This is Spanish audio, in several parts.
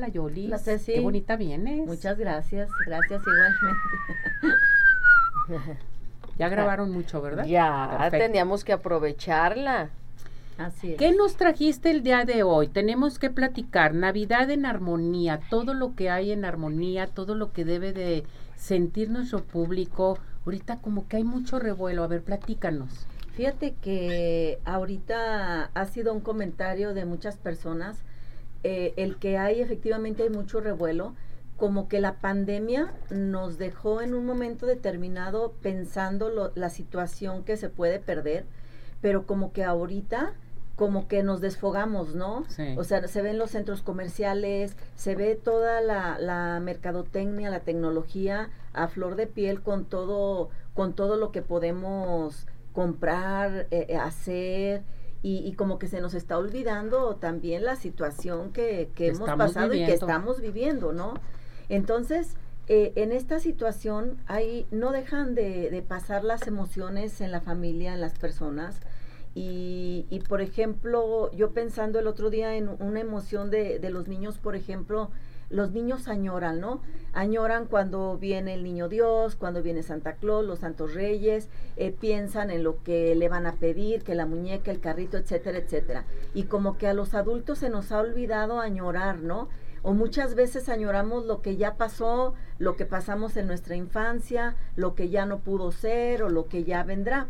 La Yoli. La Ceci. Qué bonita vienes. Muchas gracias, gracias igualmente. Ya grabaron mucho, ¿verdad? Ya, Perfecto. teníamos que aprovecharla. Así es. ¿Qué nos trajiste el día de hoy? Tenemos que platicar Navidad en armonía, todo lo que hay en armonía, todo lo que debe de sentir nuestro público. Ahorita como que hay mucho revuelo. A ver, platícanos. Fíjate que ahorita ha sido un comentario de muchas personas eh, el que hay efectivamente hay mucho revuelo, como que la pandemia nos dejó en un momento determinado pensando lo- la situación que se puede perder, pero como que ahorita como que nos desfogamos, ¿no? Sí. O sea, se ven los centros comerciales, se ve toda la, la mercadotecnia, la tecnología a flor de piel con todo, con todo lo que podemos comprar, eh, eh, hacer, y, y como que se nos está olvidando también la situación que, que hemos pasado y que estamos viviendo, ¿no? Entonces, eh, en esta situación hay, no dejan de, de pasar las emociones en la familia, en las personas. Y, y, por ejemplo, yo pensando el otro día en una emoción de, de los niños, por ejemplo, los niños añoran, ¿no? Añoran cuando viene el niño Dios, cuando viene Santa Claus, los santos reyes, eh, piensan en lo que le van a pedir, que la muñeca, el carrito, etcétera, etcétera. Y como que a los adultos se nos ha olvidado añorar, ¿no? O muchas veces añoramos lo que ya pasó, lo que pasamos en nuestra infancia, lo que ya no pudo ser o lo que ya vendrá.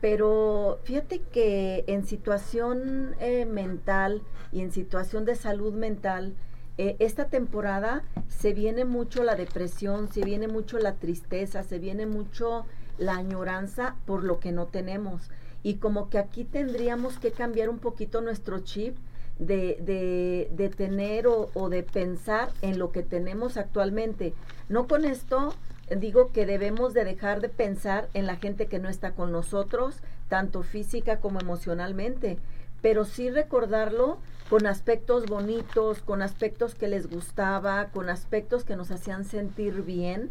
Pero fíjate que en situación eh, mental y en situación de salud mental, eh, esta temporada se viene mucho la depresión, se viene mucho la tristeza, se viene mucho la añoranza por lo que no tenemos. Y como que aquí tendríamos que cambiar un poquito nuestro chip de, de, tener o, o de pensar en lo que tenemos actualmente. No con esto digo que debemos de dejar de pensar en la gente que no está con nosotros, tanto física como emocionalmente, pero sí recordarlo con aspectos bonitos, con aspectos que les gustaba, con aspectos que nos hacían sentir bien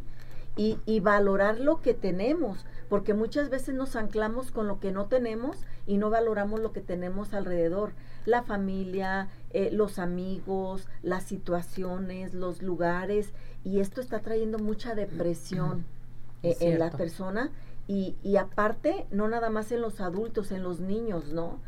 y, y valorar lo que tenemos, porque muchas veces nos anclamos con lo que no tenemos y no valoramos lo que tenemos alrededor, la familia, eh, los amigos, las situaciones, los lugares, y esto está trayendo mucha depresión eh, en la persona y, y aparte, no nada más en los adultos, en los niños, ¿no?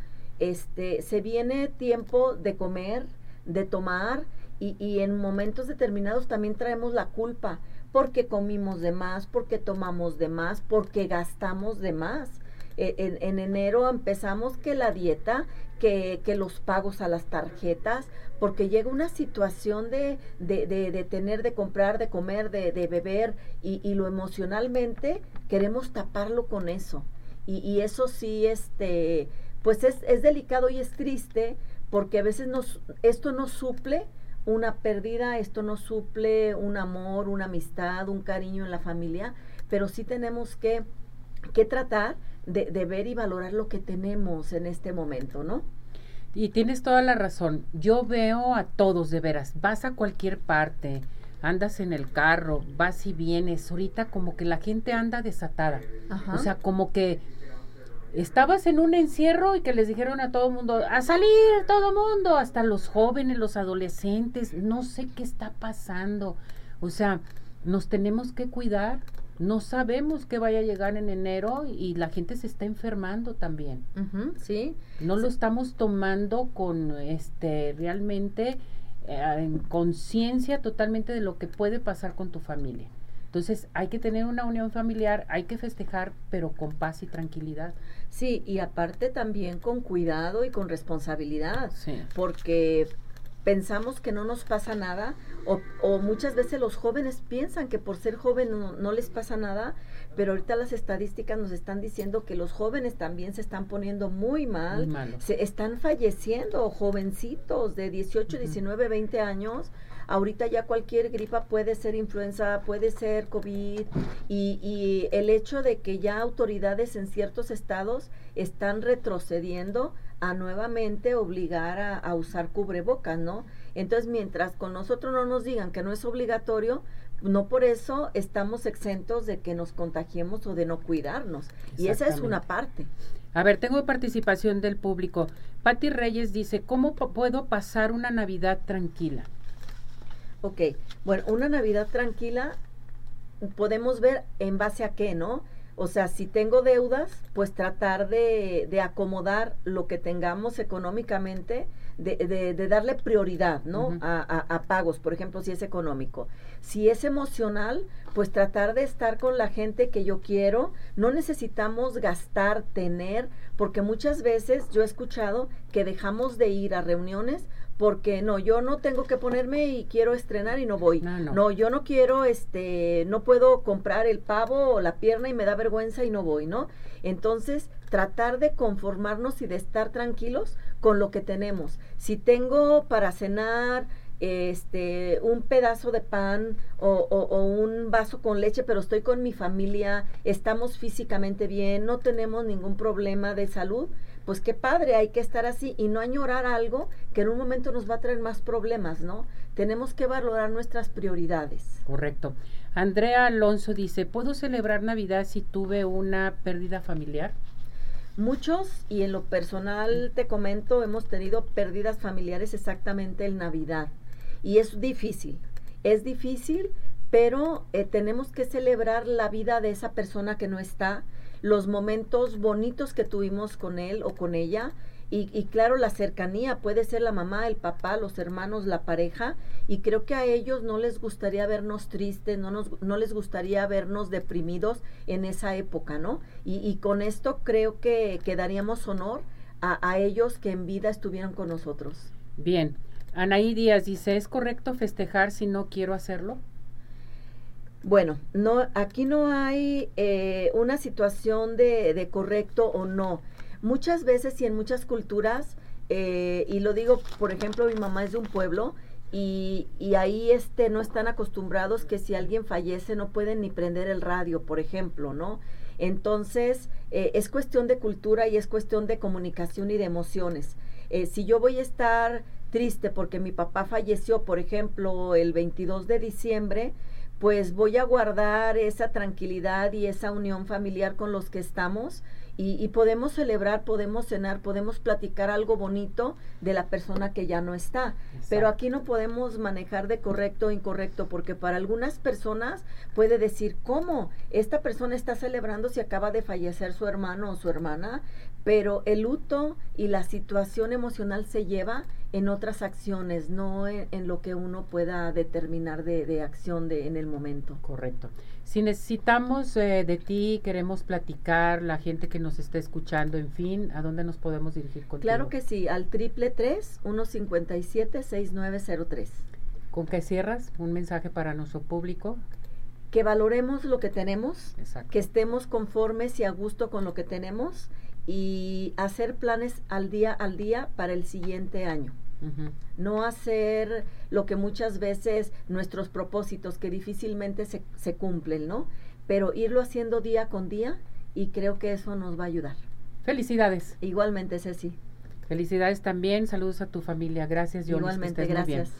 Este, se viene tiempo de comer, de tomar y, en momentos determinados también traemos la culpa porque comimos de más, porque tomamos de más, porque gastamos de más. E- En, en enero empezamos que la dieta, que, que los pagos a las tarjetas, porque llega una situación de, de, de, tener, de comprar, de comer, de, de beber, y, y lo emocionalmente queremos taparlo con eso. Y, y eso sí, este, pues es, es delicado y es triste, porque a veces nos, esto no suple una pérdida, esto no suple un amor, una amistad, un cariño en la familia, pero sí tenemos que, que tratar de, de ver y valorar lo que tenemos en este momento, ¿no? Y tienes toda la razón. Yo veo a todos de veras. Vas a cualquier parte, andas en el carro, vas y vienes. Ahorita como que la gente anda desatada. Ajá. O sea, como que estabas en un encierro y que les dijeron a todo el mundo, a salir todo mundo, hasta los jóvenes, los adolescentes, no sé qué está pasando. O sea, nos tenemos que cuidar. No sabemos qué vaya a llegar en enero y la gente se está enfermando también. Sí, No lo estamos tomando con este realmente eh, en conciencia totalmente de lo que puede pasar con tu familia. Entonces hay que tener una unión familiar, hay que festejar, pero con paz y tranquilidad. sí, y aparte también con cuidado y con responsabilidad. Sí. porque pensamos que no nos pasa nada o, o muchas veces los jóvenes piensan que por ser joven no, no les pasa nada, pero ahorita las estadísticas nos están diciendo que los jóvenes también se están poniendo muy mal, Muy se están falleciendo jovencitos de 18, Ujú. 19, 20 años. Ahorita ya cualquier gripa puede ser influenza, puede ser COVID y, y el hecho de que ya autoridades en ciertos estados están retrocediendo a nuevamente obligar a, a usar cubrebocas, ¿no? Entonces, mientras con nosotros no nos digan que no es obligatorio, no por eso estamos exentos de que nos contagiemos o de no cuidarnos. Y esa es una parte. A ver, tengo participación del público. Patti Reyes dice, ¿cómo puedo pasar una Navidad tranquila? Ok, bueno, una Navidad tranquila podemos ver en base a qué, ¿no? O sea, si tengo deudas, pues tratar de, de acomodar lo que tengamos económicamente, de, de, darle prioridad, ¿no? a, a, pagos, por ejemplo, si es económico. Si es emocional, pues tratar de estar con la gente que yo quiero. No necesitamos gastar, tener, porque muchas veces yo he escuchado que dejamos de ir a reuniones porque no, yo no tengo que ponerme y quiero estrenar y no voy. No, yo no quiero, este, no puedo comprar el pavo o la pierna y me da vergüenza y no voy, ¿no? Entonces, tratar de conformarnos y de estar tranquilos con lo que tenemos. Si tengo para cenar, este, un pedazo de pan o, o, un vaso con leche, pero estoy con mi familia, estamos físicamente bien, no tenemos ningún problema de salud, pues qué padre, hay que estar así y no añorar algo que en un momento nos va a traer más problemas, ¿no? Tenemos que valorar nuestras prioridades. Correcto. Andrea Alonso dice, ¿puedo celebrar Navidad si tuve una pérdida familiar? Muchos, y en lo personal te comento, hemos tenido pérdidas familiares exactamente en Navidad. Y es difícil, es difícil, pero eh, tenemos que celebrar la vida de esa persona que no está, los momentos bonitos que tuvimos con él o con ella. Y, claro, la cercanía puede ser la mamá, el papá, los hermanos, la pareja. Y creo que a ellos no les gustaría vernos tristes, no, nos, no les gustaría vernos deprimidos en esa época, ¿no? Y, con esto creo que, que daríamos honor a, a ellos que en vida estuvieron con nosotros. Bien. Anaí Díaz dice, ¿es correcto festejar si no quiero hacerlo? Bueno, no, aquí no hay eh, una situación de, de, correcto o no. Muchas veces y en muchas culturas, eh, y lo digo, por ejemplo, mi mamá es de un pueblo y, y, ahí este, no están acostumbrados que si alguien fallece no pueden ni prender el radio, por ejemplo, ¿no? Entonces, eh, es cuestión de cultura y es cuestión de comunicación y de emociones. si yo voy a estar triste porque mi papá falleció, por ejemplo, el 22 de diciembre, pues voy a guardar esa tranquilidad y esa unión familiar con los que estamos y, podemos celebrar, podemos cenar, podemos platicar algo bonito de la persona que ya no está. Pero aquí no podemos manejar de correcto o incorrecto porque para algunas personas puede decir, ¿cómo? Esta persona está celebrando si acaba de fallecer su hermano o su hermana, pero el luto y la situación emocional se lleva en otras acciones, no en, lo que uno pueda determinar de, de, acción de, en el momento. Correcto. Si necesitamos eh, de ti, queremos platicar, la gente que nos está escuchando, en fin, ¿a dónde nos podemos dirigir contigo? Claro que sí, al triple tres uno cincuenta y siete seis nueve cero tres. ¿Con qué cierras? ¿Un mensaje para nuestro público? Que valoremos lo que tenemos, que estemos conformes y a gusto con lo que tenemos y hacer planes al día al día para el siguiente año. No hacer lo que muchas veces nuestros propósitos que difícilmente se, se cumplen, ¿no? Pero irlo haciendo día con día y creo que eso nos va a ayudar. Felicidades. Igualmente, Ceci. Felicidades también. Saludos a tu familia. Gracias, Igualmente, gracias.